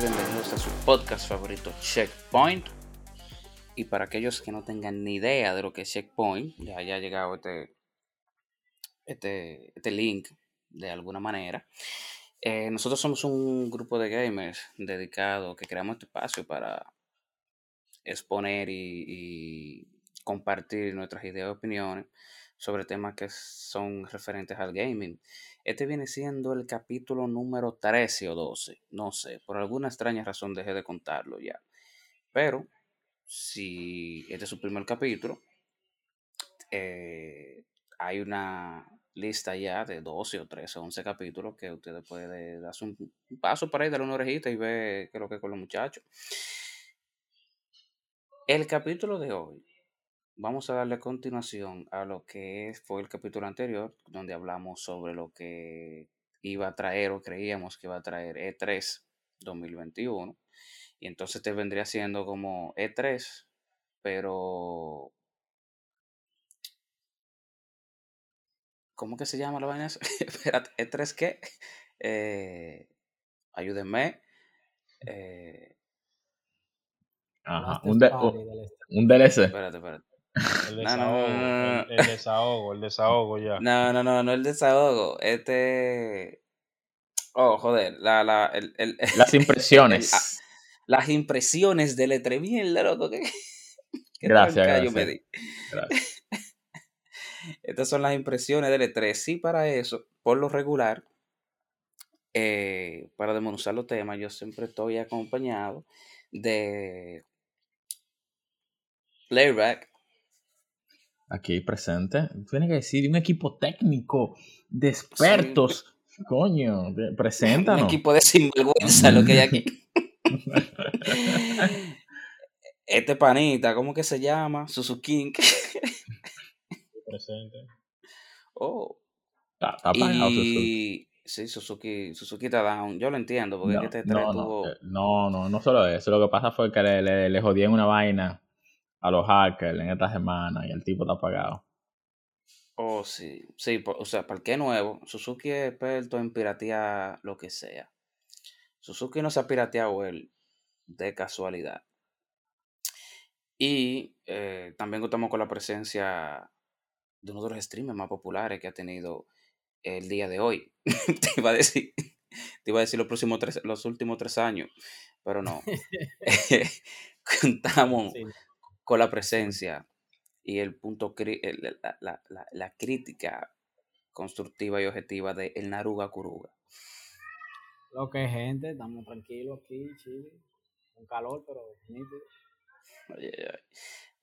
Bienvenidos a su podcast favorito Checkpoint. Y para aquellos que no tengan ni idea de lo que es Checkpoint, ya haya llegado este, este, este link de alguna manera. Eh, nosotros somos un grupo de gamers dedicado que creamos este espacio para exponer y compartir nuestras ideas y opiniones sobre temas que son referentes al gaming. Este viene siendo el capítulo número 13 o 12, no sé, por alguna extraña razón dejé de contarlo ya. Pero, si este es su primer capítulo, eh, hay una lista ya de 12 o 13 o 11 capítulos que ustedes pueden darse un, paso para ir, darle una orejita y ver qué es lo que es con los muchachos. El capítulo de hoy vamos a darle continuación a lo que fue el capítulo anterior, donde hablamos sobre lo que iba a traer o creíamos que iba a traer E3 2021. Y entonces te vendría siendo como E3, pero... ¿Cómo que se llama la vaina? Espérate, ¿E3 qué? Eh, ayúdenme. Eh, Ajá, un, de, un DLC. Espérate, espérate. El desahogo, no, no, no, el, el desahogo, el desahogo ya. No, no, no, no el desahogo. Este. Oh, joder. La, la, el, el, Las el- impresiones. ah, las impresiones del E3. Mierda, loco. ¿Qué, qué Gracias, yo me gracias. di. Gracias. Estas son las impresiones del E3. Sí, para eso, por lo regular, eh, para desmenuzar los temas, yo siempre estoy acompañado de Playback. Aquí presente. Tiene que decir un equipo técnico de expertos. Coño, de- Un equipo de sinvergüenza lo que hay aquí. Este panita, ¿cómo que se llama? Suzuki. Presente. Oh. Está, está. Y sí, Suzuki, Suzuki está down. Yo lo entiendo, porque No, este no, 3 no, tuvo. no, no, no solo eso. Lo que pasa fue que le, le, le jodían una vaina a los hackers en esta semana y el tipo está apagado. Oh, sí. Sí, o sea, para el que es nuevo, Suzuki es experto en piratear lo que sea. Suzuki no se ha pirateado él de casualidad. Y eh, también contamos con la presencia de uno de los streamers más populares que ha tenido el día de hoy. te iba a decir, te iba a decir los próximos tres, los últimos tres años, pero no. contamos Sí, con la presencia y el punto la, la- la- la crítica constructiva y objetiva de el Naruga Kuruga. Lo que es gente, estamos tranquilos aquí, chile, con calor, pero nítido.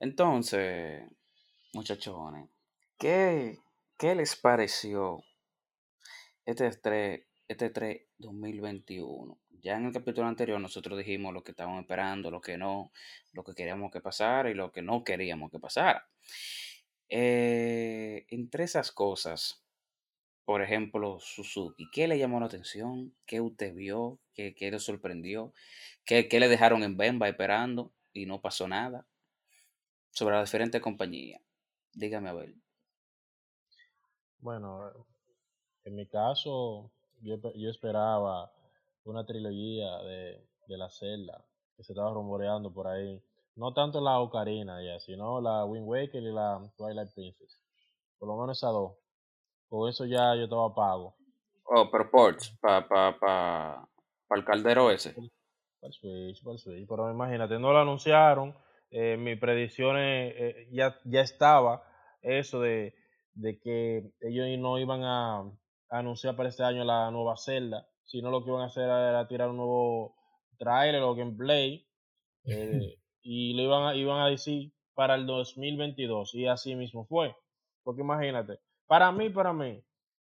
Entonces, muchachones, ¿qué, qué les pareció este 3, este 3 2021? Ya en el capítulo anterior nosotros dijimos lo que estábamos esperando, lo que no, lo que queríamos que pasara y lo que no queríamos que pasara. Eh, entre esas cosas, por ejemplo, Suzuki, ¿qué le llamó la atención? ¿Qué usted vio? ¿Qué, qué le sorprendió? ¿Qué, qué le dejaron en Bemba esperando y no pasó nada? Sobre las diferentes compañías. Dígame a ver. Bueno, en mi caso, yo, yo esperaba una trilogía de, de la celda que se estaba rumoreando por ahí. No tanto la Ocarina ya, sino la Wind Waker y la Twilight Princess. Por lo menos esas dos. Con eso ya yo estaba pago. Oh, pero Ports, para pa, pa, pa el caldero ese. Para el Switch, para el Switch. Pero imagínate, no lo anunciaron. Eh, mis predicciones eh, ya, ya estaba eso de, de que ellos no iban a anunciar para este año la nueva celda, sino lo que iban a hacer era tirar un nuevo trailer o gameplay eh, y lo iban a, iban a decir para el 2022 y así mismo fue. Porque imagínate, para mí, para mí,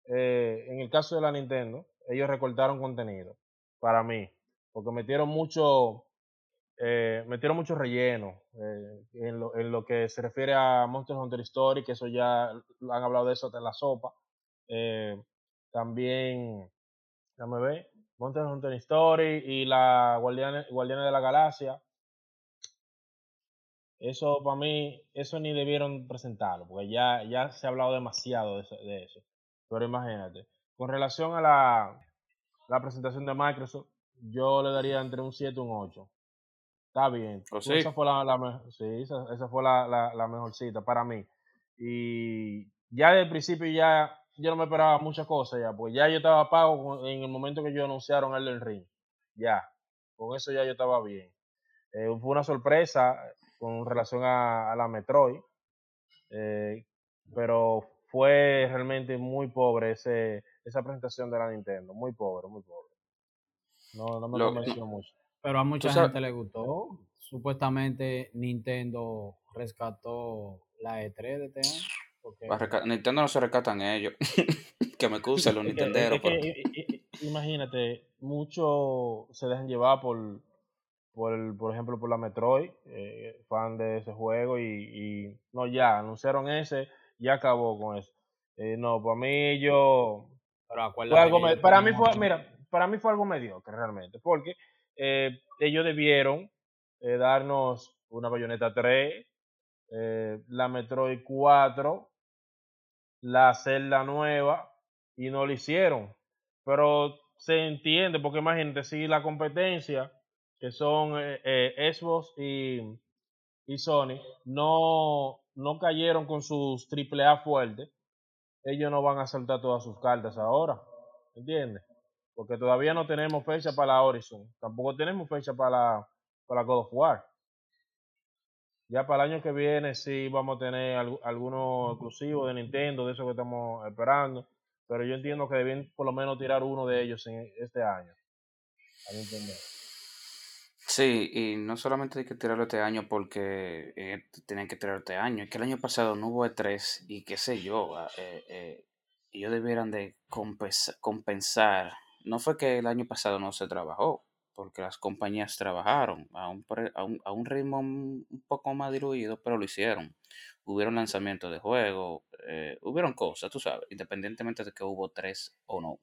eh, en el caso de la Nintendo, ellos recortaron contenido, para mí, porque metieron mucho, eh, metieron mucho relleno eh, en, lo, en lo que se refiere a Monster Hunter Story, que eso ya han hablado de eso hasta en la sopa. Eh, también, déjame ver, Monster Hunter Story y la Guardianes, Guardianes de la Galaxia. Eso para mí, eso ni debieron presentarlo, porque ya, ya se ha hablado demasiado de eso, de eso. Pero imagínate, con relación a la, la presentación de Microsoft, yo le daría entre un 7 y un 8. Está bien. ¿Oh, sí? Esa fue la, la me- sí, esa, esa fue la, la, la mejor cita para mí. Y ya de principio ya yo no me esperaba muchas cosas ya, pues ya yo estaba pago con- en el momento que ellos anunciaron el del ring. Ya, con eso ya yo estaba bien. Eh, fue una sorpresa con relación a, a la Metroid, eh, pero fue realmente muy pobre ese, esa presentación de la Nintendo, muy pobre, muy pobre. No, no me Lo- convenció mucho. Pero a mucha sabes- gente le gustó. Supuestamente Nintendo rescató la E3 de este año. Nintendo no se rescatan ellos. que me excusen los Es que- nintenderos. es que, pero- imagínate, muchos se dejan llevar por, por, el- por ejemplo, por la Metroid, eh, fan de ese juego, y, y no, ya, anunciaron ese, ya acabó con eso. Eh, no, para mí yo, pero fue acuérdate algo que me- ellos para mí fue, mira, para mí fue algo mediocre realmente, porque eh, ellos debieron eh, darnos una Bayonetta 3, eh, la Metroid 4, la Zelda nueva, y no lo hicieron. Pero se entiende, porque imagínate, si la competencia, que son eh, eh, Xbox y, y Sony, no, no cayeron con sus AAA fuertes, ellos no van a saltar todas sus cartas ahora. ¿Entiendes? Porque todavía no tenemos fecha para la Horizon. Tampoco tenemos fecha para la, para God of War. Ya para el año que viene sí vamos a tener algu- algunos exclusivos de Nintendo, de eso que estamos esperando. Pero yo entiendo que deben por lo menos tirar uno de ellos en este año. A. Sí, y no solamente hay que tirarlo este año porque eh, tienen que tirarlo este año, es que el año pasado no hubo E3 y qué sé yo, ah, eh, eh, ellos debieran de compensa- compensar. No fue que el año pasado no se trabajó, porque las compañías trabajaron a un, a un, a un ritmo un un poco más diluido, pero lo hicieron. Hubieron lanzamientos de juegos, eh, hubieron cosas, tú sabes, independientemente de que hubo tres o no.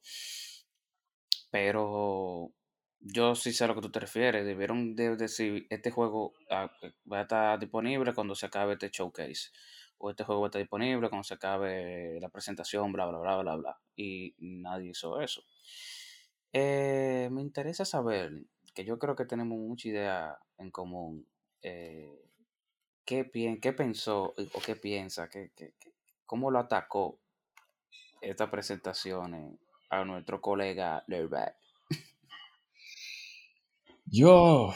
Pero yo sí sé a lo que tú te refieres. Debieron de decir, este juego ah, eh, va a estar disponible cuando se acabe este showcase. O este juego va a estar disponible cuando se acabe la presentación, bla, bla, bla, bla, bla. Y nadie hizo eso. Eh, me interesa saber, que yo creo que tenemos mucha idea en común. eh, ¿qué, pien- ¿Qué pensó eh, o qué piensa? ¿Qué, qué- ¿Cómo lo atacó esta presentación eh, a nuestro colega Lerbat? Yo,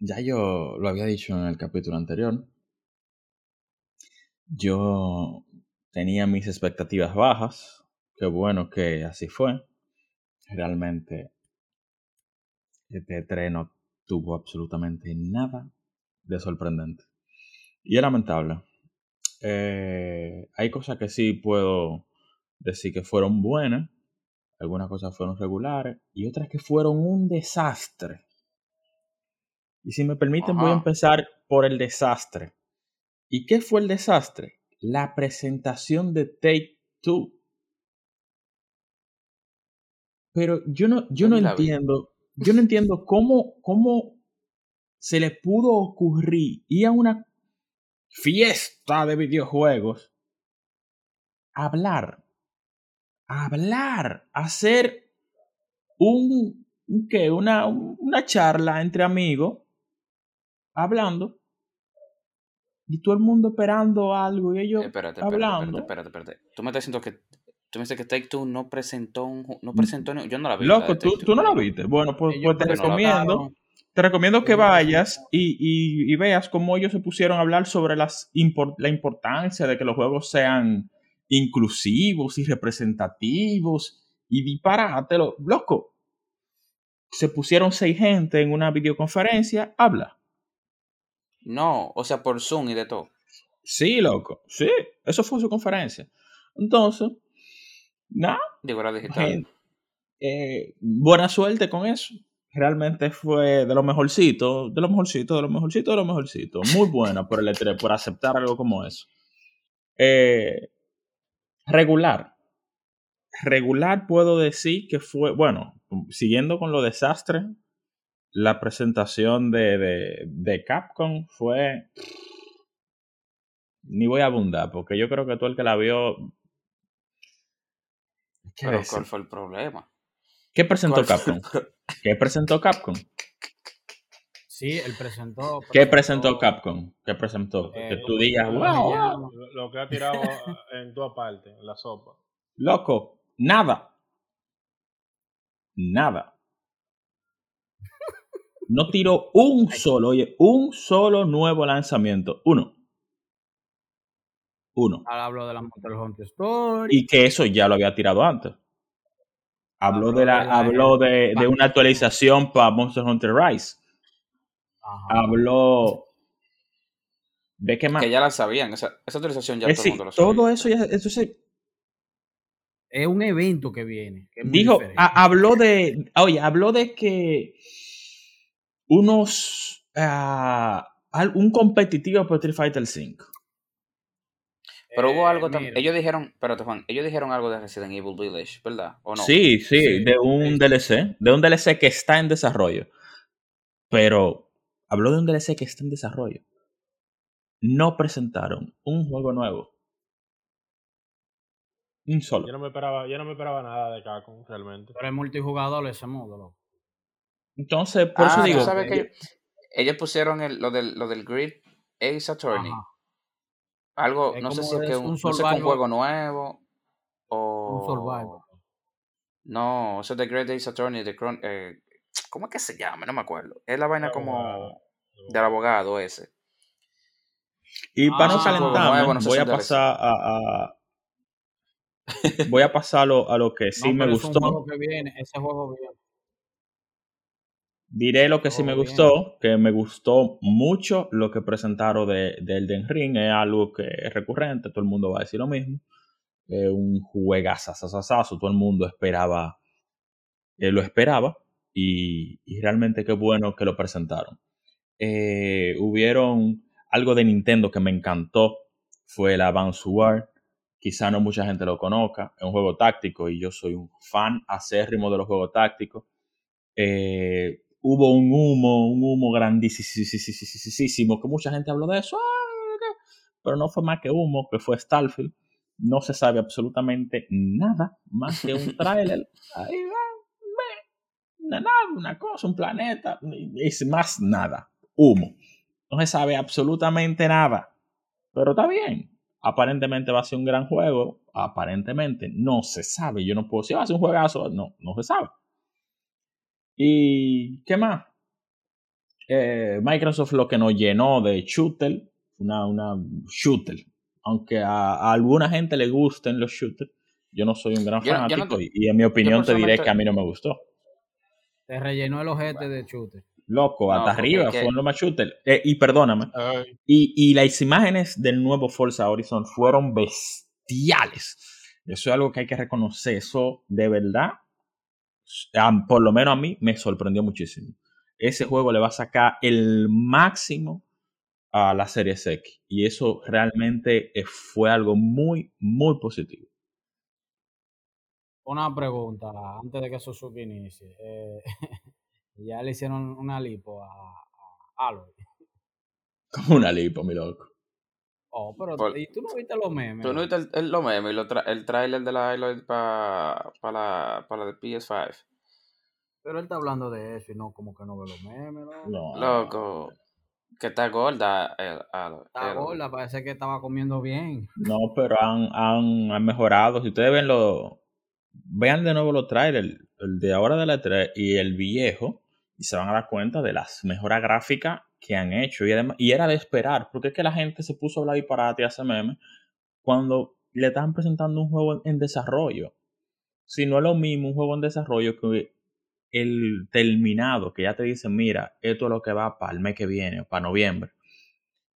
ya yo lo había dicho en el capítulo anterior. Yo tenía mis expectativas bajas. Qué bueno que así fue. Realmente, este tren no tuvo absolutamente nada de sorprendente. Y es lamentable. Eh, hay cosas que sí puedo decir que fueron buenas. Algunas cosas fueron regulares. Y otras que fueron un desastre. Y si me permiten, voy a empezar por el desastre. ¿Y qué fue el desastre? La presentación de Take Two. Pero yo no, yo no vi. entiendo, yo no entiendo cómo, cómo se le pudo ocurrir ir a una fiesta de videojuegos a hablar, a hablar, a hacer un, ¿qué? Una, una charla entre amigos, hablando, y todo el mundo esperando algo y ellos Eh, Espérate, espérate, hablando. espérate, espérate, espérate. Tú me estás diciendo que tú me dices que Take Two no presentó un no presentó ni- yo no la vi. Loco, tú, tú no la viste. Bueno, pues, pues te no recomiendo. Te recomiendo que vayas y, y- y veas cómo ellos se pusieron a hablar sobre las la importancia de que los juegos sean inclusivos y representativos y disparátelo. Loco, se pusieron seis gente en una videoconferencia, habla. No, o sea, por Zoom y de todo. Sí, loco, sí, eso fue su conferencia. Entonces, nada, era digital. Eh, buena suerte con eso. Realmente fue de lo mejorcito, de lo mejorcito, de lo mejorcito, de lo mejorcito. Muy buena por el E3, por aceptar algo como eso. Eh, regular. Regular puedo decir que fue, bueno, siguiendo con lo desastre, la presentación de, de, de Capcom fue... Ni voy a abundar, porque yo creo que todo el que la vio... ¿Qué Pero? ¿cuál fue el problema? ¿Qué presentó ¿Cuál fue Capcom? ¿Qué presentó Capcom? Sí, él presentó. ¿Qué presentó Capcom? ¿Qué presentó? Eh, que tú digas, Lo- wow, Lo, lo que ha tirado en toda parte, en la sopa. loco, nada. Nada. No tiró un solo, oye, un solo nuevo lanzamiento. Uno. Uno. Ahora hablo de la Monster Hunter Story. Y que eso ya lo había tirado antes. Habló, Habló de, la, de la- habló de, de una actualización para Monster Hunter Rise. Ajá. Habló de qué más. Que ya la sabían, esa, esa autorización ya Es todo el decir, mundo lo sabía. todo eso ya, eso se- Es un evento que viene. que es muy dijo, habló de, oye, habló de que unos, al- un competitivo por Street Fighter 5. Pero hubo Eh, algo también. Ellos dijeron, espérate, Juan, ellos dijeron algo de Resident Evil Village, ¿verdad? ¿O no? Sí, sí, Sí, de un sí. DLC, de un DLC que está en desarrollo. Pero habló de un DLC que está en desarrollo. No presentaron un juego nuevo. Un solo. Yo no me esperaba, yo no me esperaba nada de Capcom, realmente. Pero es multijugador ese modo, loco. Entonces, por ah, eso tú digo, sabes que ellos, ellos pusieron el- lo, del, lo del Grid Ace Attorney. Ajá. Algo, Es no sé si es que un un, no sé, que un juego nuevo o... Un survival. No, eso es de Great Ace Attorney, de Chron- eh, ¿cómo es que se llama? No me acuerdo. Es la vaina como del abogado ese. Y para Ah, no nuevo, sé voy si a pasar a, a- voy a pasarlo a lo que sí No, me pero es un gustó. juego que viene, ese juego viene. Diré lo que sí me Oh, bien. gustó, que me gustó mucho lo que presentaron de, de Elden Ring, es algo que es recurrente, todo el mundo va a decir lo mismo. Es un juegazazazazo, todo el mundo esperaba, eh, lo esperaba, y, y realmente qué bueno que lo presentaron. Eh, hubieron algo de Nintendo que me encantó, fue el Advance War. Quizá no mucha gente lo conozca, es un juego táctico y yo soy un fan acérrimo de los juegos tácticos. Eh, hubo un humo, un humo grandísimo, que mucha gente habló de eso, ah, pero no fue más que humo, que fue Starfield. No se sabe absolutamente nada más que un tráiler. Ahí Una nave, una cosa, un planeta, es más nada, humo. No se sabe absolutamente nada, pero está bien. Aparentemente va a ser un gran juego, aparentemente no se sabe. Yo no puedo decir, va a ser un juegazo, no, no se sabe. ¿Y qué más? Eh, Microsoft lo que nos llenó de shooter, una, una shooter. Aunque a, a alguna gente le gusten los shooters, yo no soy un gran Yo no- yo no fanático te- y, y en mi opinión te diré que a mí no me gustó. Te rellenó el ojete de chute. Loco, No, hasta porque arriba, fueron los más shooters. Eh, y perdóname, Ay, y, y las imágenes del nuevo Forza Horizon fueron bestiales. Eso es algo que hay que reconocer. Eso de verdad, a- por lo menos a mí, me sorprendió muchísimo. Ese juego le va a sacar el máximo a la serie X. Y eso realmente eh, fue algo muy, muy positivo. Una pregunta antes de que Suzuki inicie. Eh, ya le hicieron una lipo a, a Aloy. Como una lipo, mi loco. Oh, pero Por- ¿y tú no viste los memes? ¿Tú no viste el, el- lo meme y lo tra- el trailer de la Aloy para la, pa la de PS5? Pero él está hablando de eso y no como que no ve los memes, ¿no? No, Loco, que está gorda el, Aloy. Está el- gorda, parece que estaba comiendo bien. No, pero han, han, han mejorado. Si ustedes ven lo. Vean de nuevo los trailers, el de ahora de la 3 y el viejo, y se van a dar cuenta de las mejoras gráficas que han hecho. Y, además, y era de esperar, porque es que la gente se puso a hablar disparate y hace memes cuando le estaban presentando un juego en desarrollo. Si no es lo mismo un juego en desarrollo que el terminado, que ya te dicen, mira, esto es lo que va para el mes que viene, para noviembre.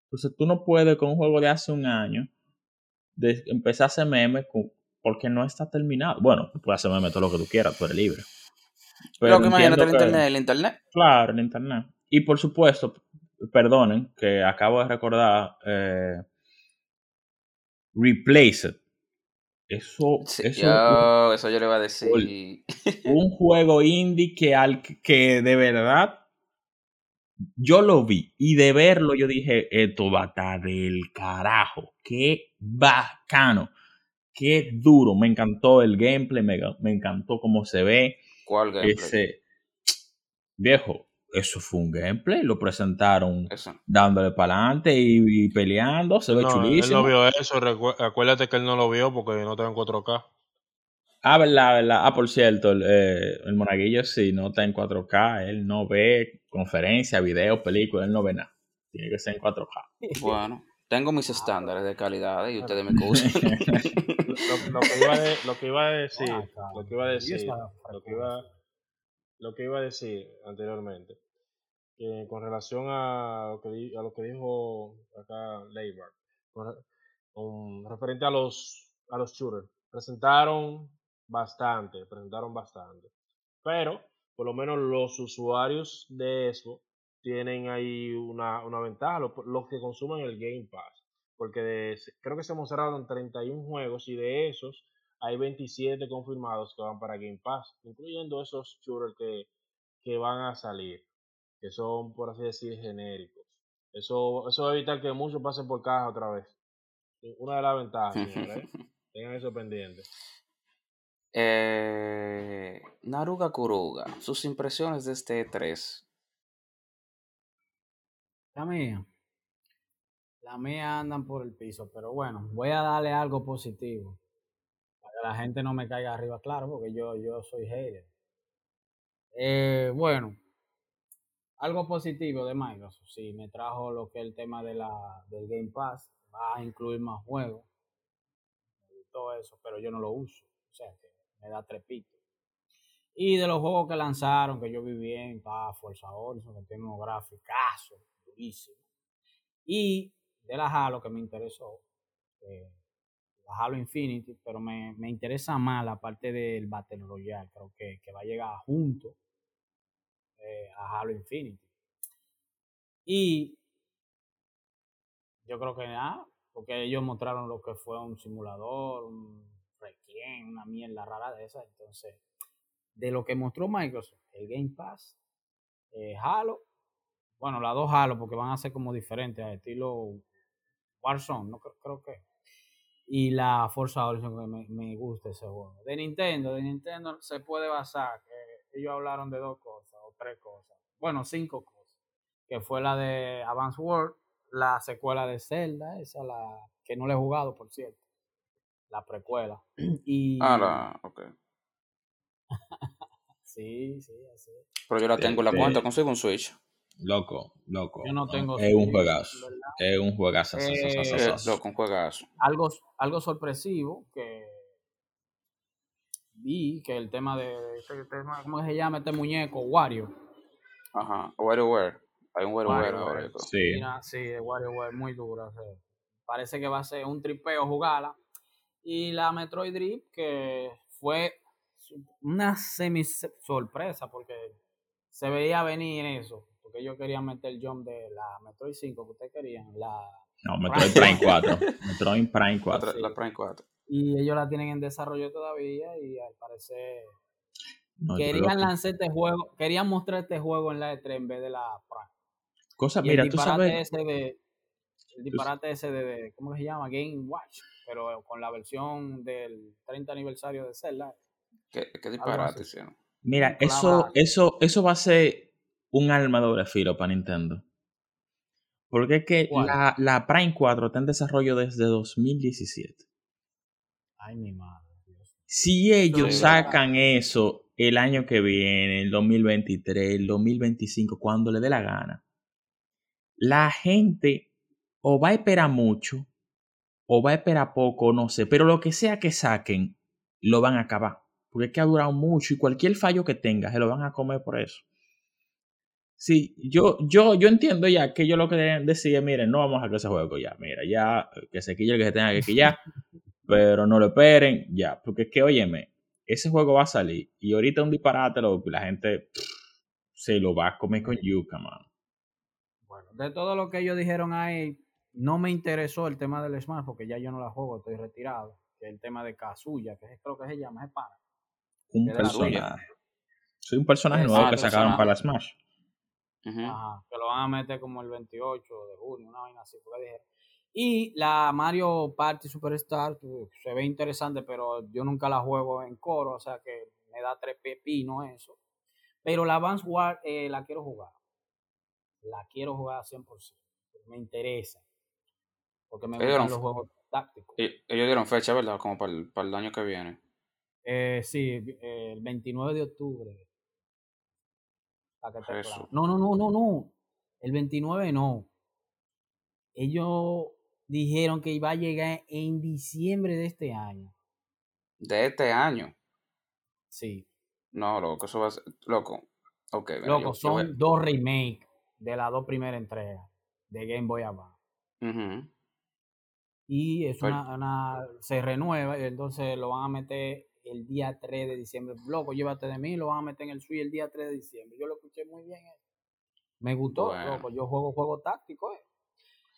Entonces tú no puedes con un juego de hace un año empezar a hacer memes porque no está terminado. Bueno, tú puedes hacer memes todo lo que tú quieras, tú eres libre. Pero Loco, imagínate el que- internet, el internet. Claro, el internet. Y por supuesto, perdonen que acabo de recordar eh, Replace It. Eso, Sí, eso yo- eso yo le iba a decir. un juego indie que al que de verdad yo lo vi y de verlo yo dije esto va a estar del carajo qué bacano qué duro me encantó el gameplay me, me encantó cómo se ve ¿Cuál gameplay? Ese, viejo, eso fue un gameplay, lo presentaron Eso. dándole para adelante y, y peleando, se ve No, él chulísimo. no vio eso. recu- Acuérdate que él no lo vio porque no está en 4K. Ah, verdad, verdad. Ah, por cierto, el, eh, el monaguillo sí no está en 4K, él no ve conferencias, videos, películas, él no ve nada. Tiene que ser en 4K. Bueno, tengo mis estándares de calidad y ustedes me excusan. Lo, lo que iba a de- lo que iba a decir, Ah, lo que iba a Y decir, lo que iba, lo que iba a decir anteriormente, que con relación a lo que, di- a lo que dijo acá Leibar, con referente a los a los shooters, presentaron bastante, presentaron bastante, pero por lo menos los usuarios de eso tienen ahí una, una ventaja, los, los que consumen el Game Pass, porque de- creo que se mostraron 31 juegos y de esos hay 27 confirmados que van para Game Pass, incluyendo esos shooters que, que van a salir, que son, por así decir, genéricos. Eso, eso va a evitar que muchos pasen por caja otra vez. Una de las ventajas, señores. ¿eh? Tengan eso pendiente. Eh, Naruga Kuruga, sus impresiones de este E3. La mía. La mía andan por el piso, pero bueno, voy a darle algo positivo. Para que la gente no me caiga arriba, claro, porque yo, yo soy hater. Eh, bueno, algo positivo de Microsoft. Sí, me trajo lo que es el tema de la, del Game Pass. Va a incluir más juegos. Gustó eso, pero yo no lo uso. O sea, que me da trepito. Y de los juegos que lanzaron, que yo vi bien, está Forza Horizon, que tiene unos graficazos Y de la Halo, que me interesó, eh, la Halo Infinity, pero me, me interesa más la parte del Battle Royale, creo que, que va a llegar junto eh, a Halo Infinity. Y yo creo que nada, porque ellos mostraron lo que fue un simulador, un Requiem, una mierda rara de esa, entonces de lo que mostró Microsoft, el Game Pass, eh, Halo, bueno, las dos Halo, porque van a ser como diferentes, a estilo Warzone, no creo, creo que. Y la Forza Horizon, que me, me gusta ese juego. De Nintendo, de Nintendo se puede basar, que ellos hablaron de dos cosas, o tres cosas, bueno, cinco cosas, que fue la de Advance World, la secuela de Zelda, esa la que no la he jugado, por cierto, la precuela. Y, Ah, la, ok. Sí, sí, así. Pero yo la tengo en la cuenta, consigo un Switch. Loco, loco. Yo no tengo Es un juegazo. Es un juegazo. Eh, loco, un juegazo. algo, algo sorpresivo que vi que el tema de este ¿cómo se llama este muñeco? Wario. Ajá. WarioWare. Hay un WarioWare ahora. Sí. Mira, sí, de WarioWare muy dura. o sea, parece que va a ser un tripeo jugarla. Y la Metroid Dream que fue una semi sorpresa porque se veía venir eso. Porque ellos querían meter el jump de la Metroid 5 que ustedes querían. La, No, Metroid Prime 4. Metroid Prime La, 4. tra- la Prime 4. y ellos la tienen en desarrollo todavía y al parecer No, yo querían loco. lanzar este juego, querían mostrar este juego en la E3 en vez de la Prime. Cosa, Y mira, el tú disparate sabes. ese de el disparate ese de, de- ¿cómo que se llama? Game Watch, pero con la versión del 30 aniversario de Zelda. ¿Qué, qué disparate hicieron? Mira, eso, eso, eso va a ser un arma de doble filo para Nintendo. Porque es que la, la Prime 4 está en desarrollo desde 2017. Ay, mi madre. Dios. Si ellos sacan eso el año que viene, el 2023, el 2025, cuando le dé la gana, la gente o va a esperar mucho o va a esperar poco, no sé, pero lo que sea que saquen, lo van a acabar. Porque es que ha durado mucho y cualquier fallo que tenga, se lo van a comer por eso. Sí, yo, yo, yo entiendo ya que yo lo que decía, miren, no vamos a sacar ese juego ya, mira, ya, que se quille el que se tenga que quillar, pero no lo esperen, ya, porque es que, óyeme, ese juego va a salir y ahorita un disparate, lo, la gente pff, se lo va a comer con yuca, mano. Bueno, de todo lo que ellos dijeron ahí, no me interesó el tema del Smash porque ya yo no la juego, estoy retirado. Que el tema de Kazuya, que es, creo que se llama, es para. Un Que personaje. Soy un personaje Exacto, nuevo que sacaron para la Smash. Ajá, que lo van a meter como el 28 de junio, una vaina así, porque dijeron. Y la Mario Party Superstar se ve interesante, pero yo nunca la juego en coro, o sea que me da tres pepinos eso. Pero la Advance War eh, la quiero jugar. La quiero jugar 100%. Me interesa. Porque me gustan los juegos tácticos. Y- Ellos dieron fecha, ¿verdad? Como para el, para el año que viene. Eh, sí, el 29 de octubre. Para que te Eso. claro. No, no, no, no, no. El 29 no. Ellos dijeron que iba a llegar en diciembre de este año. De este año. Sí. No, loco, eso va a ser. Loco. Ok, mira, Loco, yo- son dos remakes de las dos primeras entregas de Game Boy Advance. Y es Pero- una, una- se renueva y entonces lo van a meter el día 3 de diciembre. Loco, llévate de mí, lo van a meter en el Switch el día 3 de diciembre. Yo lo escuché muy bien. eso. Me gustó, Bueno. loco. Yo juego juego táctico. eh.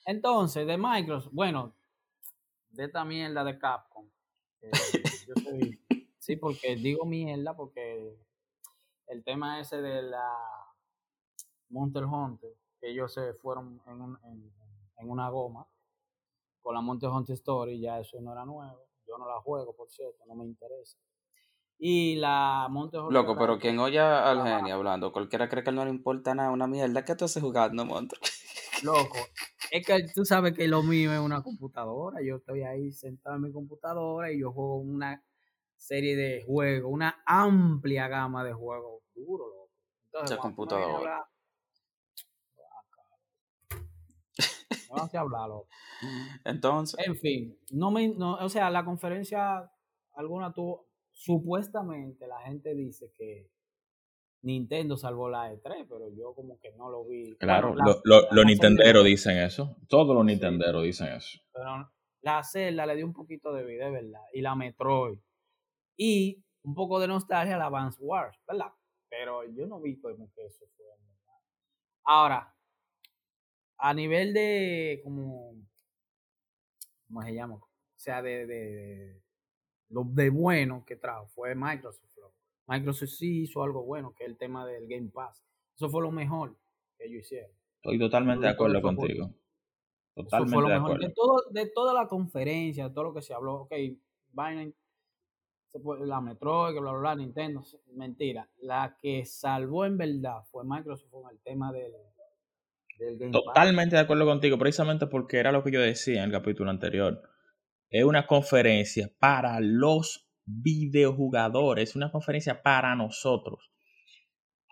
Entonces, de Microsoft, bueno, de esta mierda de Capcom. eh, yo soy- sí, porque digo mierda porque el tema ese de la Monster Hunter, que ellos se fueron en, un- en- en una goma con la Monster Hunter Story, ya eso no era nuevo. Yo no la juego, por cierto, no me interesa. Y la Hunter Loco, pero quien oye al genio hablando, cualquiera cree que no le importa nada, una mierda. ¿Qué tú haces jugando, monstruo? Loco, es que tú sabes que lo mío es una computadora. Yo estoy ahí sentado en mi computadora y yo juego una serie de juegos, una amplia gama de juegos duros, loco. Entonces, computadora. Hablar- Me vas a hablar, loco. Entonces, En fin, no me, no, o sea, la conferencia alguna tuvo, supuestamente la gente dice que Nintendo salvó la E3, pero yo como que no lo vi. Claro, Bueno, lo- lo- los Zelda- nintenderos dicen eso. Todos los Sí. nintenderos dicen eso. pero la Zelda le dio un poquito de vida, ¿verdad? Y la Metroid. Y un poco de nostalgia a la Advance Wars, ¿verdad? Pero yo no vi como que eso fue. en verdad. Ahora, a nivel de como ¿cómo se llama? O sea, de, de lo de bueno que trajo fue Microsoft. Microsoft sí hizo algo bueno, que es el tema del Game Pass. Eso fue lo mejor que ellos hicieron. Estoy totalmente de acuerdo fue contigo. Eso Totalmente fue lo de mejor. acuerdo. De, todo, de toda la conferencia, de todo lo que se habló, ok, puede- la Metroid, bla, bla, bla, Nintendo, mentira. La que salvó en verdad fue Microsoft con el tema del, del Game Pass. Totalmente de acuerdo contigo, precisamente porque era lo que yo decía en el capítulo anterior. Es una conferencia para los videojugadores, una conferencia para nosotros,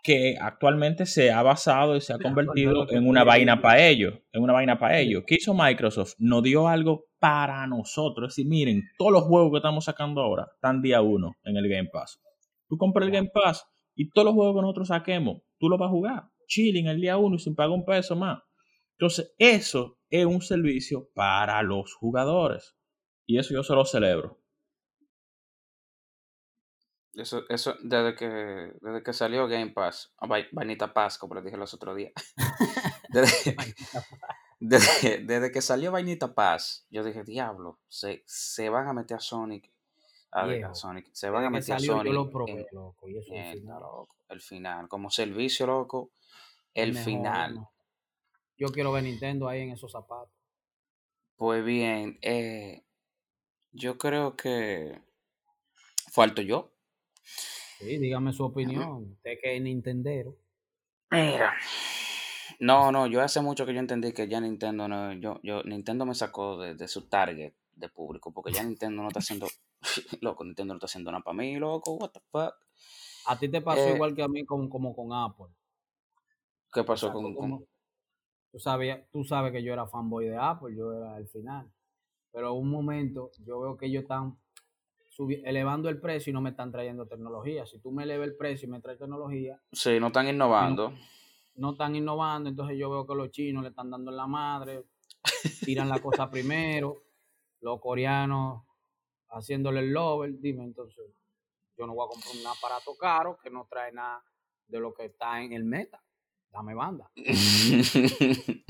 que actualmente se ha basado y se ha Sí, convertido en una vaina para ellos, en una vaina para ellos. ¿Qué hizo Microsoft? Nos dio algo para nosotros. Es decir, miren, todos los juegos que estamos sacando ahora están día uno en el Game Pass. Tú compras el. Game Pass y todos los juegos que nosotros saquemos, tú los vas a jugar chilling el día uno y sin pagar un peso más. Entonces, eso es un servicio para los jugadores. Y eso yo se lo celebro. eso, eso desde que desde que salió Game Pass, o vai- Vainita Pass, como les dije los otros días. Desde, desde, desde que salió Vainita Pass, yo dije, diablo, se, se van a meter a Sonic. A, ver, a Viejo, Sonic. Se van a Desde meter a Sonic. yo lo probé, en- loco, y eso es en- el final. loco, el final. Como servicio, loco. El mejor, final. ¿no? Yo quiero ver Nintendo ahí en esos zapatos. Pues bien, eh, yo creo que falto yo. Sí, dígame su opinión. Usted que es Nintendero. Mira. No, no, yo hace mucho que yo entendí que ya Nintendo no, yo, yo, Nintendo me sacó de, de su target de público, porque ya Nintendo no está haciendo, loco, Nintendo no está haciendo nada para mí, loco, what the fuck. A ti te pasó Eh, igual que a mí con, como con Apple. ¿Qué pasó con, con- Tú, sabías, tú sabes que yo era fanboy de Apple, yo era el final. Pero un momento yo veo que ellos están elevando el precio y no me están trayendo tecnología. Si tú me elevas el precio y me traes tecnología, Sí, no están innovando. no están innovando, entonces yo veo que los chinos le están dando en la madre, tiran la cosa primero, los coreanos haciéndole el lover, dime entonces, yo no voy a comprar un aparato caro que no trae nada de lo que está en el meta. Dame banda.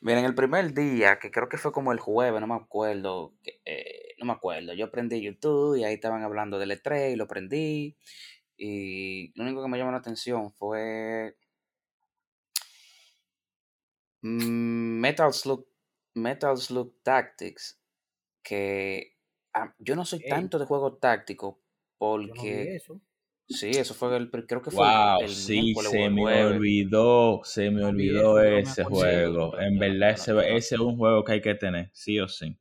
Miren, el primer día, que creo que fue como el jueves, no me acuerdo, eh, no me acuerdo, yo prendí YouTube y ahí estaban hablando del E3 y lo prendí. Y lo único que me llamó la atención fue mm, Metal Slug, Metal Slug Tactics, que ah, yo no soy tanto de juego táctico Yo no vi porque eso. Sí, eso fue el, creo que fue Wow, el sí, miércoles o se el me olvidó, se me olvidó ese no me juego. Sí, En verdad, ese, ese es un juego que hay que tener, sí o sí.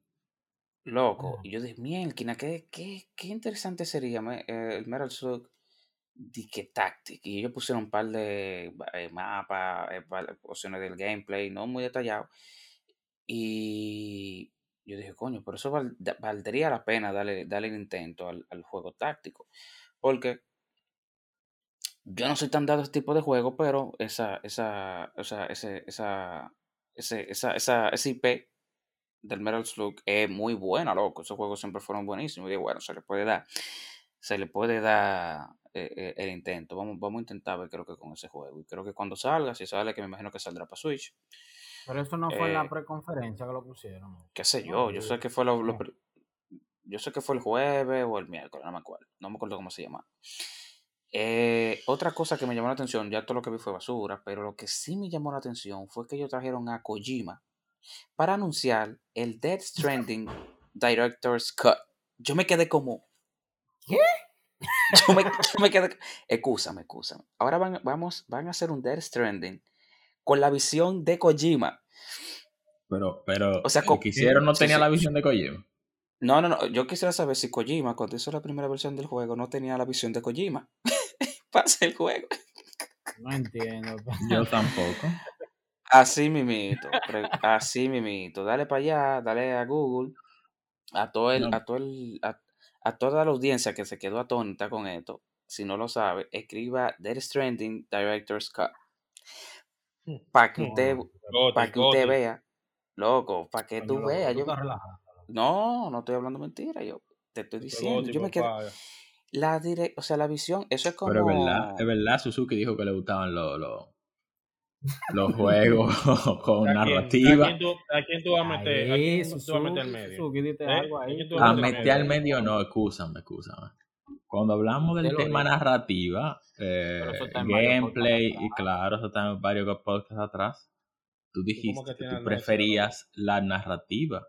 Loco, y yo dije, mielquina, qué, qué, qué interesante sería eh, el Metal Slug Dique Tactic. Y ellos pusieron un par de eh, mapas, eh, opciones del gameplay, no muy detallado. Y yo dije, coño, pero eso val- valdría la pena darle, darle el intento al, al juego táctico. Porque yo no soy tan dado a este tipo de juego, pero esa, esa, o sea, ese, esa, ese, esa, esa, ese IP del Metal Slug es muy buena, loco. Esos juegos siempre fueron buenísimos. Y bueno, se le puede dar, se le puede dar eh, eh, el intento. Vamos, vamos a intentar ver, creo que con ese juego. Y creo que cuando salga, si sale, que me imagino que saldrá para Switch. Pero eso no fue en la Eh, preconferencia que lo pusieron. qué sé yo, yo sé que fue lo, yo sé que fue el jueves o el miércoles, no me acuerdo, no me acuerdo cómo se llama. Eh, otra cosa que me llamó la atención, ya todo lo que vi fue basura, pero lo que sí me llamó la atención fue que ellos trajeron a Kojima para anunciar el Dead Stranding Director's Cut. Yo me quedé como, ¿Qué? yo me, yo me quedé, excúsame, excúsame. Ahora van, vamos, van a hacer un Dead Stranding con la visión de Kojima. Pero, pero O sea, el que hicieron no sí, tenía sí. la visión de Kojima. No, no, no. Yo quisiera saber si Kojima, cuando hizo la primera versión del juego, no tenía la visión de Kojima hacer el juego. No entiendo. Yo tampoco. Así mimito. Así mimito. Dale para allá, dale a Google, a todo el, No. a todo el, a, a toda la audiencia que se quedó atónita con esto. Si no lo sabe, escriba Dead Stranding Director's Cut. Para que usted, para que usted vea, loco, para que tú veas. Yo, no, no estoy hablando mentira. Yo te estoy diciendo. Yo me quedé. La dire, o sea, la visión, eso es como. Pero es verdad, es verdad, Suzuki dijo que le gustaban los, los, los juegos con ¿A quién, a narrativa. quién tú, a quién tú vas a meter? ¿A quién tú vas a meter al Suzuki, medio? Suzuki, dite ¿Eh? algo ¿A ahí. quién tú A vas meter al meter al medio? medio no, excúsame, excúsame. Cuando hablamos del tema digo. narrativa, eh, gameplay, y claro, eso está en varios podcasts atrás, tú dijiste que que tú preferías la narrativa.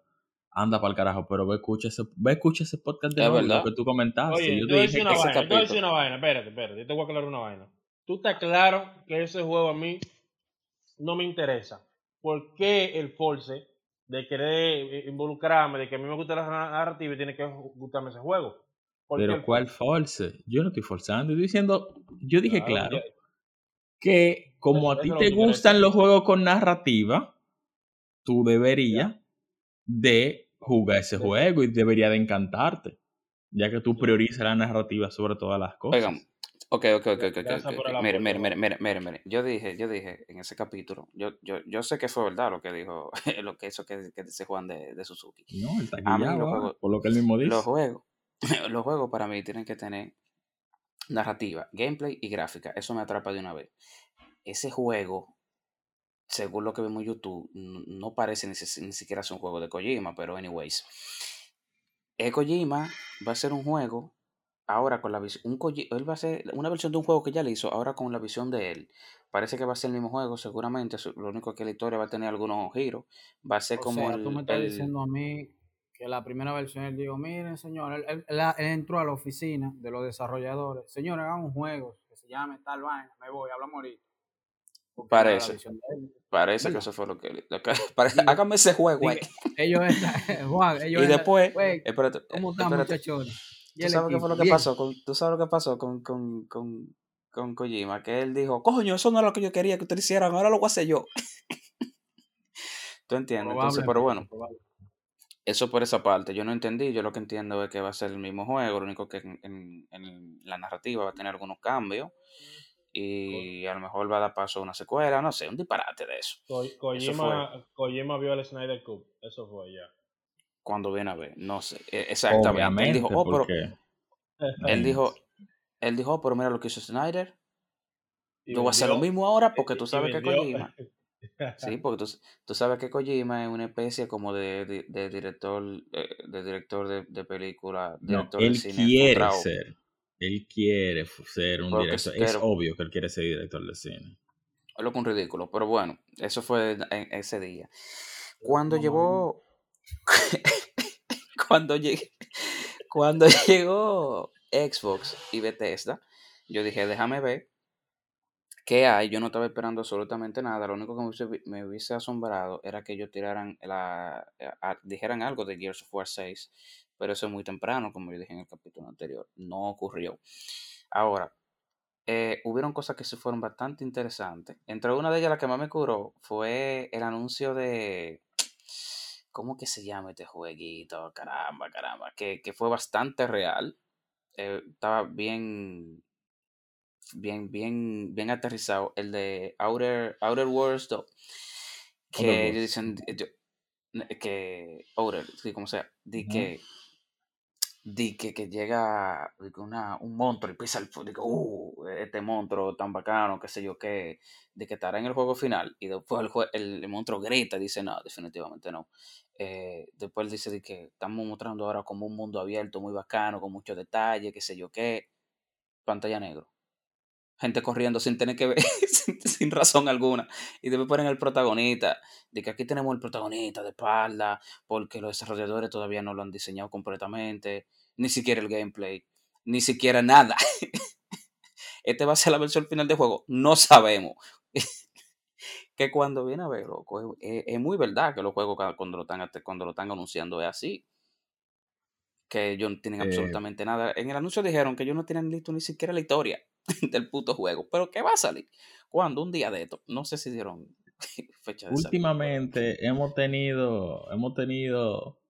Anda para el carajo, pero ve, escucha ese, ve, escucha ese podcast de verdad. lo que tú comentaste. Oye, yo te te voy a dije que una vaina, te voy a decir una vaina, espérate, espérate, yo te voy a aclarar una vaina. Tú estás claro que ese juego a mí no me interesa. ¿Por qué el force de querer eh, involucrarme, de que a mí me gusta la narrativa y tiene que gustarme ese juego? ¿Por qué Pero ¿cuál force? Yo no estoy forzando, estoy diciendo, yo dije Claro, claro, ya- que como Eso- a ti lo te gustan los juegos con narrativa, tú deberías de jugar ese juego y debería de encantarte, ya que tú priorizas la narrativa sobre todas las cosas. Oigan, ok, ok, ok, ok, Mire, mire, mire, mire, mire, mire. Yo dije, yo dije en ese capítulo, yo, yo, yo sé que fue verdad lo que dijo, lo que eso que, que dice Juan de, de Suzuki. No, el A mí taquillado, los juegos, por lo que él mismo dice. los juegos, los juegos para mí tienen que tener narrativa, gameplay y gráfica. Eso me atrapa de una vez. Ese juego, según lo que vemos en YouTube, no parece ni, si- ni siquiera ser un juego de Kojima, pero anyways. Eh, Kojima va a ser un juego ahora con la visión, él va a hacer una versión de un juego que ya le hizo, ahora con la visión de él. Parece que va a ser el mismo juego, seguramente. Lo único que la historia va a tener algunos giros. Va a ser O como sea, tú me el, estás el- diciendo a mí que la primera versión él dijo, miren señor, él, él- él- él entró a la oficina de los desarrolladores, señor, hagan un juego que se llame tal vaina, me voy, hablamos ahorita. Parece. Parece que eso fue lo que... Lo que parece- Digo, hágame ese juego ahí. Ellos están, Juan, ellos Y después... "Güey, Espérate, ¿cómo están muchachones? ¿Tú sabes qué fue lo que "Bien". pasó? Con, ¿Tú sabes lo que pasó con, con, con, con Kojima? Que él dijo, coño, eso no era lo que yo quería que ustedes hicieran, ahora lo voy a hacer yo. ¿Tú entiendes? Entonces, pero bueno, eso por esa parte. Yo no entendí, yo lo que entiendo es que va a ser el mismo juego, lo único que en, en- en la narrativa va a tener algunos cambios y a lo mejor va a dar paso a una secuela, no sé, un disparate de eso. Ko- Eso Kojima, vio el Snyder Cup, eso fue ya. Cuando viene a ver, no sé, e- exactamente. Él dijo, oh, pero, él dijo, él dijo, oh, pero mira lo que hizo Snyder, Y yo voy a hacer lo mismo ahora porque tú sabes que. Kojima. Sí, porque tú, tú sabes que Kojima es una especie como de, de, de director eh, de director de, de película, No, director de él cine quiere ser. Él quiere ser un Porque director. es- obvio que él quiere ser director de cine. Es lo que un ridículo, pero bueno, eso fue en ese día. Cuando Mamá llegó cuando llegué cuando llegó Xbox y Bethesda, yo dije, déjame ver qué hay. Yo no estaba esperando absolutamente nada. Lo único que me hubiese, me hubiese asombrado era que ellos tiraran la, dijeran algo de Gears of War 6, pero eso es muy temprano, como yo dije en el capítulo anterior. No ocurrió. Ahora, eh, hubieron cosas que se fueron bastante interesantes. Entre una de ellas, la que más me curó, fue el anuncio de. ¿Cómo que se llama este jueguito? Caramba, caramba. Que, que fue bastante real. Eh, estaba bien. Bien, bien, bien aterrizado. El de Outer, Outer Worlds 2. Que ellos dicen. Eh, que. Outer, sí, como sea. Di que de que, que llega una, un monstruo y pisa el digo, uh, este monstruo tan bacano, qué sé yo qué, de que estará en el juego final y después el, el, monstruo grita y dice, no, definitivamente no. Eh, después dice de que estamos mostrando ahora como un mundo abierto muy bacano, con muchos detalles, qué sé yo qué, pantalla negro. Gente corriendo sin tener que ver, sin, razón alguna. Y después ponen el protagonista, de que aquí tenemos el protagonista de espalda, porque los desarrolladores todavía no lo han diseñado completamente, ni siquiera el gameplay, ni siquiera nada. este va a ser la versión final del juego, no sabemos. que cuando viene a ver, loco, es, muy verdad que los juegos cuando lo están, cuando lo están anunciando es así. Que ellos no tienen eh. absolutamente nada. En el anuncio dijeron que ellos no tienen listo ni siquiera la historia del puto juego. Pero ¿qué va a salir? ¿Cuándo? Un día de esto. No sé si dieron fecha de Últimamente hemos tenido, hemos tenido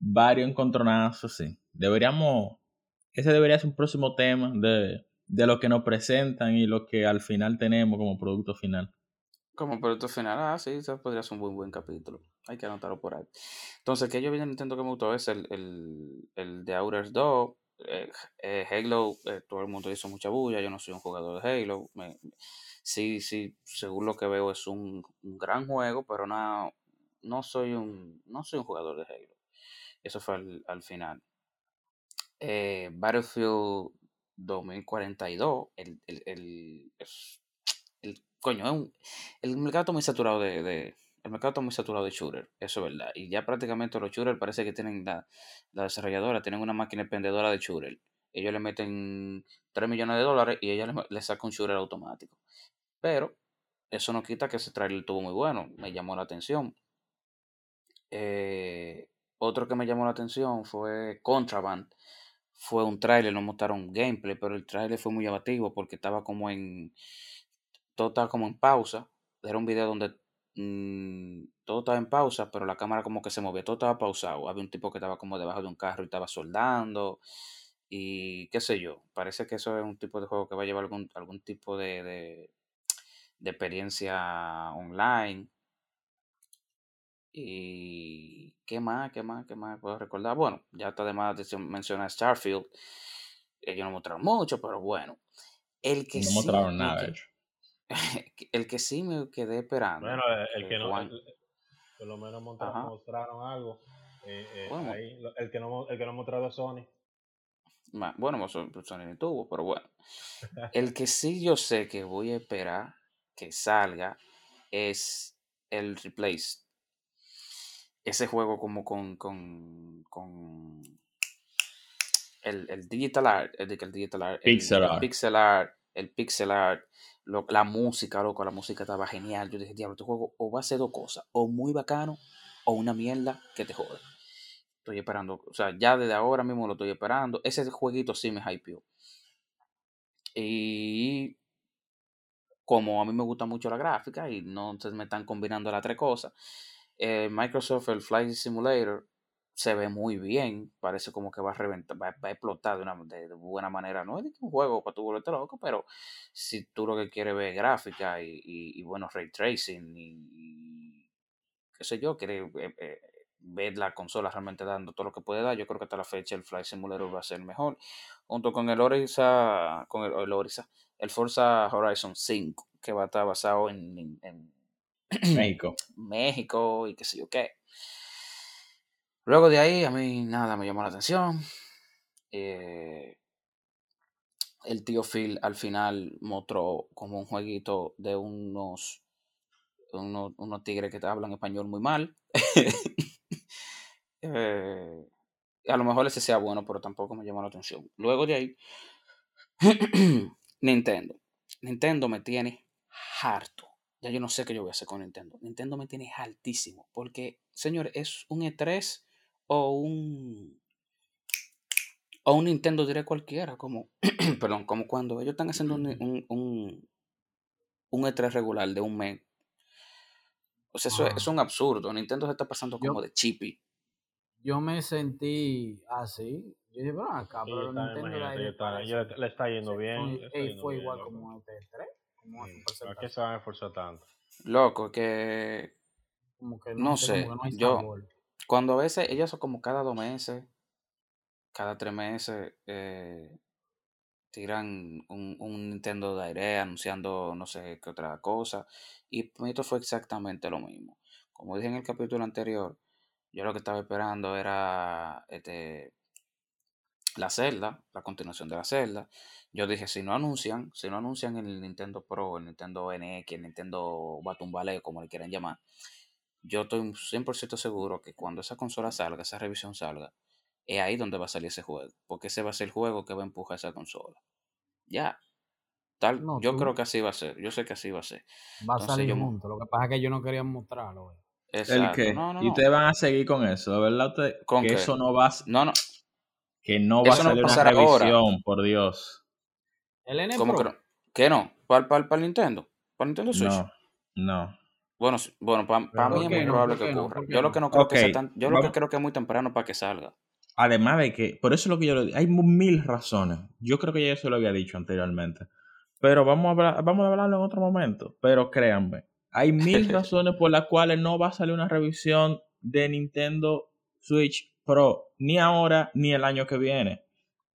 varios encontronazos, sí. Deberíamos, ese debería ser un próximo tema de, de lo que nos presentan y lo que al final tenemos como producto final. Como producto final, ah, sí, eso podría ser un buen, buen capítulo. Hay que anotarlo por ahí. Entonces, que yo vi en Nintendo que me gustó es el, el, el de Outers 2, eh, eh, Halo, eh, todo el mundo hizo mucha bulla, yo no soy un jugador de Halo. sí, sí, según lo que veo es un, gran juego, pero no, no, soy un, no soy un jugador de Halo. Eso fue al, final. Battlefield 2042, el, el, el, el coño, el mercado está muy saturado de el mercado está muy saturado de shooter, eso es verdad. Y ya prácticamente los shooters parece que tienen la, la desarrolladora, tienen una máquina expendedora de shooter. Ellos le meten 3 millones de dólares y ella le, saca un shooter automático. Pero eso no quita que ese trailer estuvo muy bueno, me llamó la atención. Eh, otro que me llamó la atención fue Contraband. Fue un trailer, no mostraron gameplay, pero el trailer fue muy llamativo porque estaba como en. Todo estaba como en pausa. Era un video donde Mm, todo estaba en pausa, pero la cámara como que se movía, todo estaba pausado. Había un tipo que estaba como debajo de un carro y estaba soldando y qué sé yo. Parece que eso es un tipo de juego que va a llevar algún, algún tipo de, de, experiencia online. Y qué más, qué más, qué más puedo recordar. Bueno, ya está de más mencionar Starfield. Ellos no mostraron mucho, pero bueno. El que no mostraron nada, hecho el que sí me quedé esperando. Bueno, el, que no, por lo menos mostraron, algo. Eh, eh, ahí, el, que no, el que no mostrado es Sony. Bueno, Sony ni tuvo, pero bueno. El que sí yo sé que voy a esperar que salga es el Replace. Ese juego como con, con, con el, el digital art, el, el digital art, pixel el, art. pixel art, el pixel art, la música, loco, la música estaba genial. Yo dije, diablo, este juego o va a ser dos cosas, o muy bacano, o una mierda que te jode. Estoy esperando, o sea, ya desde ahora mismo lo estoy esperando. Ese jueguito sí me hypeó. Y como a mí me gusta mucho la gráfica y no se me están combinando las tres cosas, eh, Microsoft, el Flight Simulator, se ve muy bien, parece como que va a reventar, va, a explotar de una de, buena manera. No es un juego para tu volverte loco, pero si tú lo que quieres ver gráfica y, y, bueno, ray tracing y, qué sé yo, quieres eh, eh, ver la consola realmente dando todo lo que puede dar, yo creo que hasta la fecha el Flight Simulator va a ser mejor, junto con el Orisa, con el, el el Forza Horizon 5, que va a estar basado en, en México. México y qué sé yo qué. Luego de ahí, a mí nada me llamó la atención. Eh, el tío Phil al final mostró como un jueguito de unos, unos, tigres que te hablan español muy mal. Eh, a lo mejor ese sea bueno, pero tampoco me llamó la atención. Luego de ahí, Nintendo. Nintendo me tiene harto. Ya yo no sé qué yo voy a hacer con Nintendo. Nintendo me tiene altísimo. Porque, señor, es un E3 o un. O un Nintendo diré cualquiera. Como. perdón, como cuando ellos están haciendo un, un, un, un E3 regular de un mes. O sea, eso es, es un absurdo. Nintendo se está pasando Yo- como de chippy. Yo me sentí así. Yo dije, pero acá, Sí, pero Nintendo Direct ya le, le está yendo que bien. fue- ey, yendo fue bien, igual loco. como este 3 como Mm, este ¿Para qué se van a esforzar tanto? Loco, que. Como que No sé, sé, como que no hay yo- sabor. Cuando a veces ellos son como cada dos meses, cada tres meses, eh, tiran un, un Nintendo Direct anunciando no sé qué otra cosa. Y esto fue exactamente lo mismo. Como dije en el capítulo anterior, yo lo que estaba esperando era este, la Zelda, la continuación de la Zelda. Yo dije, si no anuncian, si no anuncian el Nintendo Pro, el Nintendo NX, el Nintendo Batumbaleo, como le quieran llamar, yo estoy 100% seguro que cuando esa consola salga, esa revisión salga, es ahí donde va a salir ese juego. Porque ese va a ser el juego que va a empujar esa consola. Ya. Tal, No, yo tú- creo que así va a ser. Yo sé que así va a ser. Va a salir yo junto. Lo que pasa es que yo no quería mostrarlo. güey. ¿El Exacto. qué? No, no, y ustedes van a seguir con eso, ¿de verdad? Usted, ¿Con que qué? eso no va a, No, no. que no va a Eso no va a salir una pasar ahora. revisión, por Dios. El N ¿Cómo que no? ¿Qué no? ¿Para el Nintendo? ¿Para Nintendo Switch? No, no. Bueno, sí, bueno para mí ¿por es muy probable ¿Por que no? ocurra. ¿Por qué Yo lo que no creo que sea Ok, tan, yo lo que creo que es muy temprano para que salga. Además de que, por eso es lo que yo le digo, hay mil razones. Yo creo que ya eso lo había dicho anteriormente. Pero vamos a, hablar, vamos a hablarlo en otro momento. Pero créanme, hay mil razones por las cuales no va a salir una revisión de Nintendo Switch Pro, ni ahora ni el año que viene.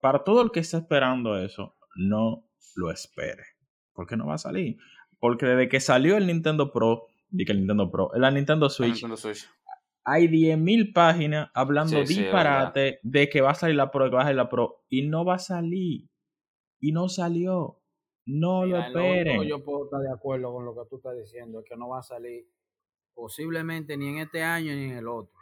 Para todo el que está esperando eso, no lo espere. Porque no va a salir. Porque desde que salió el Nintendo Pro, di que el Nintendo Pro, la Nintendo El Switch, Nintendo Switch. hay 10.000 páginas hablando Sí, sí, es disparate de que va a salir la Pro, que va a salir la Pro, y no va a salir. Y no salió. No Mira, lo esperen. yo puedo estar de acuerdo con lo que tú estás diciendo, es que no va a salir posiblemente ni en este año ni en el otro,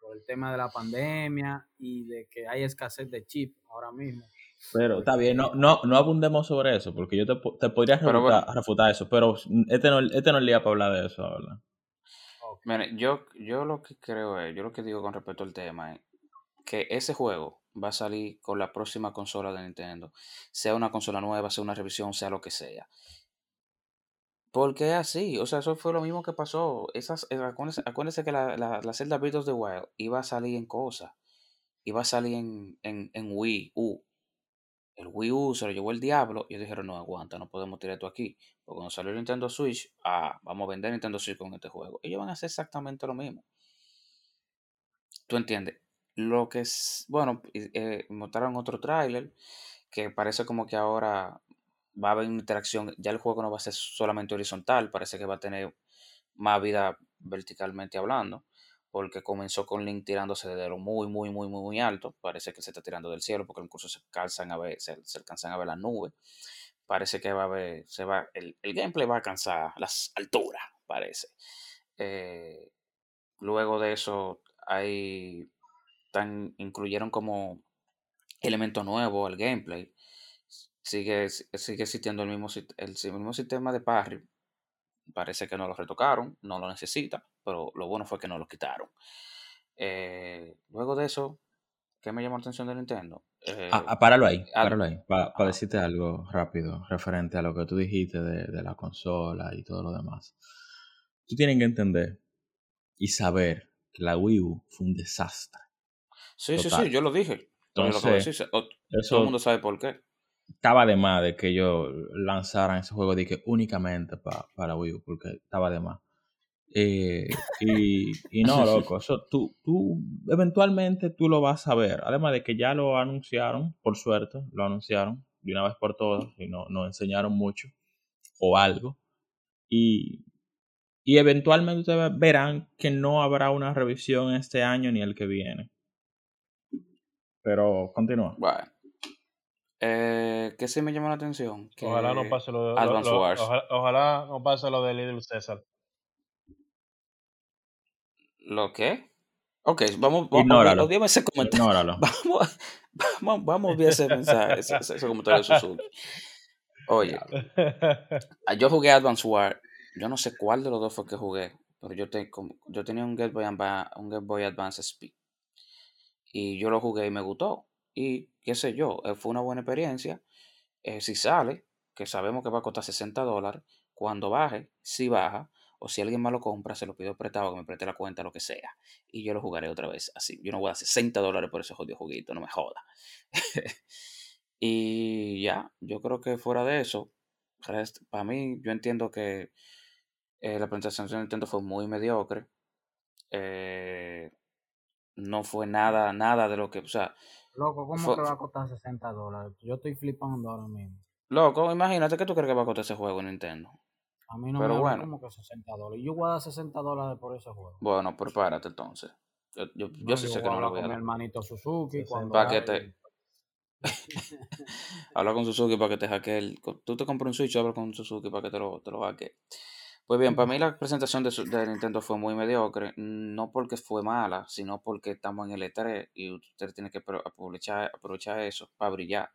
por el tema de la pandemia y de que hay escasez de chip ahora mismo. Pero está bien, no, no, no abundemos sobre eso, porque yo te, te podría Pero refutar, bueno. refutar eso, pero este no, este no es el día para hablar de eso, ¿verdad? Mire, yo, yo lo que creo es, yo lo que digo con respecto al tema es que ese juego va a salir con la próxima consola de Nintendo. Sea una consola nueva, sea una revisión, sea lo que sea. Porque es así, o sea, eso fue lo mismo que pasó. Esas, eh, acuérdense, acuérdense que la, la, la Zelda Breath of the Wild iba a salir en cosas. Iba a salir en, en, en Wii U. El Wii U se lo llevó el diablo y ellos dijeron, no, aguanta, no podemos tirar esto aquí. Porque cuando salió el Nintendo Switch, ah, vamos a vender Nintendo Switch con este juego. Ellos van a hacer exactamente lo mismo. ¿Tú entiendes? Lo que es, bueno, eh, mostraron otro tráiler que parece como que ahora va a haber una interacción. Ya el juego no va a ser solamente horizontal, parece que va a tener más vida verticalmente hablando. Porque comenzó con Link tirándose desde lo muy, muy, muy, muy, muy alto. Parece que se está tirando del cielo porque incluso se alcanzan a ver, se, se alcanzan a ver las nubes. Parece que va a haber, se va, el, el gameplay va a alcanzar las alturas, parece. Eh, luego de eso, hay, tan, incluyeron como elemento nuevo al gameplay. Sigue, sigue existiendo el mismo, el, el mismo sistema de parry. Parece que no lo retocaron, no lo necesita, pero lo bueno fue que no lo quitaron. Eh, luego de eso, ¿qué me llamó la atención de Nintendo? Eh, Ah, ah, páralo ahí, al- páralo ahí, para ah. decirte algo rápido referente a lo que tú dijiste de, de la consola y todo lo demás. Tú tienes que entender y saber que la Wii U fue un desastre. sí, sí, total. sí, yo lo dije. Lo que todo el mundo sabe por qué. Estaba de más de que ellos lanzaran ese juego de que únicamente pa- para Wii U, porque estaba de más. Eh, y, y no, loco, eso tú, tú eventualmente tú lo vas a ver. Además de que ya lo anunciaron, por suerte, lo anunciaron de una vez por todas y no, no enseñaron mucho o algo. Y, y eventualmente ustedes verán que no habrá una revisión este año ni el que viene. Pero continúa. Bueno. Eh, ¿Qué sí me llamó la atención? Que Ojalá no pase lo de. lo- Advance lo- Wars. ojalá, ojalá no pase lo de Little César. ¿Lo qué? Ok, vamos, vamos, olvídame ese comentario. Ignóralo. Vamos, vamos, vamos a ver ese mensaje, ese, ese- ese comentario de Suzuki. Oye, ah, yo jugué Advance War. Yo no sé cuál de los dos fue que jugué, pero yo, te, yo tenía un Game Boy, Adva- un Game Boy Advance SP. Y yo lo jugué y me gustó. Y qué sé yo, eh, fue una buena experiencia. Eh, si sale, que sabemos que va a costar 60 dólares, cuando baje, si baja, o si alguien más lo compra, se lo pido prestado, que me preste la cuenta, lo que sea. Y yo lo jugaré otra vez así. Yo no voy a dar 60 dólares por ese jodido juguito, no me joda. y ya, yo creo que fuera de eso, para mí, yo entiendo que eh, la presentación de Nintendo fue muy mediocre. No fue nada, nada de lo que, o sea, Loco, ¿cómo Fue- que va a costar 60 dólares? Yo estoy flipando ahora mismo. loco, imagínate que tú crees que va a costar ese juego en Nintendo. A mí no Pero me bueno. como que 60 dólares. Yo voy a dar 60 dólares por ese juego. Bueno, prepárate entonces. Yo, yo, yo No, sí sé que no lo voy a con mi dar. hermanito Suzuki. Para que te- Habla con Suzuki para que te hackee el... Tú te compras un Switch, habla con Suzuki para que te lo, te lo hackee. Pues bien, para mí la presentación de, su- de Nintendo fue muy mediocre, no porque fue mala, sino porque estamos en el E3 y usted tiene que apro- aprovechar, aprovechar eso para brillar.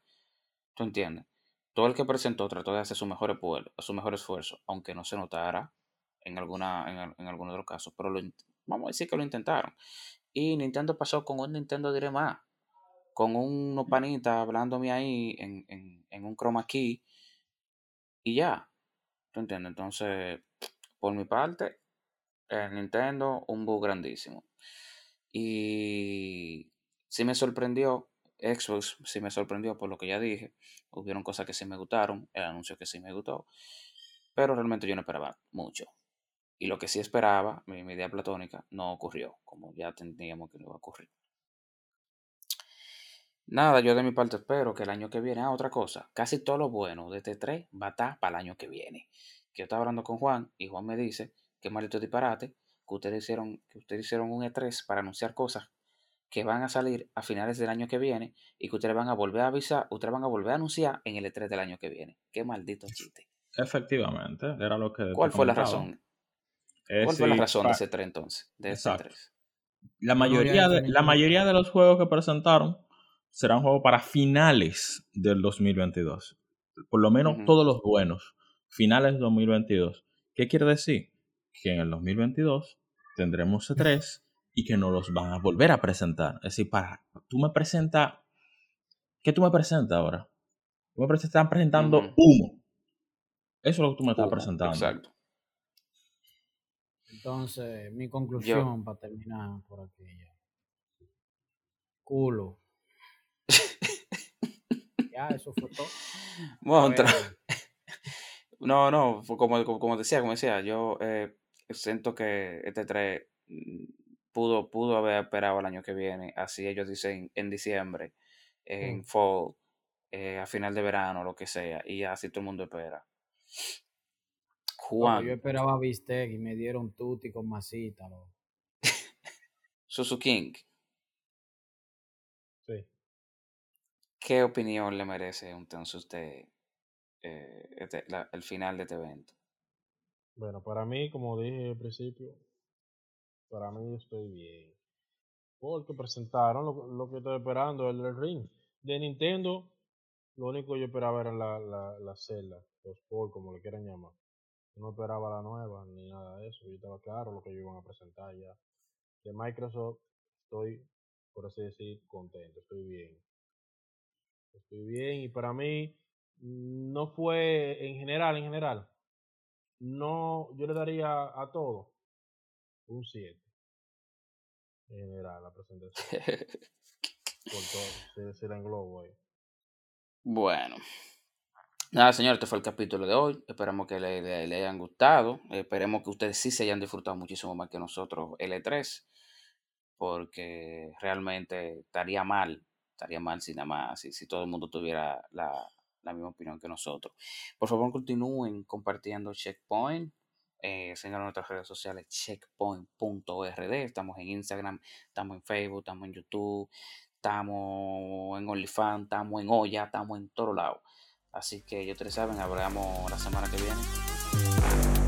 ¿Tú entiendes? Todo el que presentó trató de hacer su mejor, esfuer- su mejor esfuerzo, aunque no se notara en, alguna, en, en algunos de los casos, pero lo vamos a decir que lo intentaron. Y Nintendo pasó con un Nintendo Direct más, con unos panitas hablándome ahí en, en, en un chroma key y ya. ¿Tú entiendes? Entonces, por mi parte, Nintendo, un bug grandísimo. Y sí me sorprendió, Xbox sí me sorprendió por lo que ya dije. Hubieron cosas que sí me gustaron, el anuncio que sí me gustó, pero realmente yo no esperaba mucho. Y lo que sí esperaba, mi, idea platónica, no ocurrió, como ya teníamos que no iba a ocurrir. Nada, yo de mi parte espero que el año que viene, ah, otra cosa, casi todo lo bueno de este 3 va a estar para el año que viene. Que yo estaba hablando con Juan y Juan me dice que maldito disparate, que ustedes hicieron, que ustedes hicieron un E3 para anunciar cosas que van a salir a finales del año que viene y que ustedes van a volver a avisar, ustedes van a volver a anunciar en el E3 del año que viene. Qué maldito chiste. Efectivamente, era lo que. ¿Cuál fue la razón? Eh, ¿Cuál fue la razón de ese 3 entonces? De ese Exacto. 3. La mayoría, de, la mayoría de los juegos que presentaron serán juegos para finales del 2022. Por lo menos todos los buenos. Finales del 2022. ¿Qué quiere decir? Que en el 2022 tendremos C3 y que nos los van a volver a presentar. Es decir, para, tú me presentas... ¿Qué tú me presentas ahora? Tú me presentas, están presentando humo. Eso es lo que tú me estás Humo, presentando. Exacto. Entonces, mi conclusión para terminar por aquí ya. Culo. ya, eso fue todo. Bueno, tra- No, no, como, como, decía, como decía, yo eh, siento que este 3 mm, pudo, pudo haber esperado el año que viene, así ellos dicen en diciembre, en Mm. fall, eh, a final de verano, lo que sea, y así todo el mundo espera. loco, Juan, yo esperaba bistec y me dieron tutti con masita. Susu King, Sí. ¿Qué opinión le merece entonces usted eh, este- la- el final de este evento? Bueno, para mí, como dije al principio, para mí estoy bien. Porque presentaron lo, lo que estoy esperando, el del ring. De Nintendo, lo único que yo esperaba era la, la, la celda, los Sport, como le quieran llamar. No esperaba la nueva ni nada de eso. Yo estaba claro lo que ellos iban a presentar ya. De Microsoft, estoy, por así decir, contento, estoy bien. Estoy bien y para mí no fue en general, en general, no, yo le daría a todo un 7. En general, la presentación. Por todo, se, se la englobo ahí. Bueno. Nada, señor, este fue el capítulo de hoy. Esperamos que le, le- le hayan gustado. Esperemos que ustedes sí se hayan disfrutado muchísimo más que nosotros el E3. Porque realmente estaría mal. Estaría mal si nada más, si, todo el mundo tuviera la, la misma opinión que nosotros. Por favor, continúen compartiendo Checkpoint. Eh, señalan nuestras redes sociales checkpoint.rd. Estamos en Instagram, estamos en Facebook, estamos en YouTube, estamos en OnlyFans, estamos en Olla, estamos en todos lados. Así que ya ustedes saben, hablamos la semana que viene.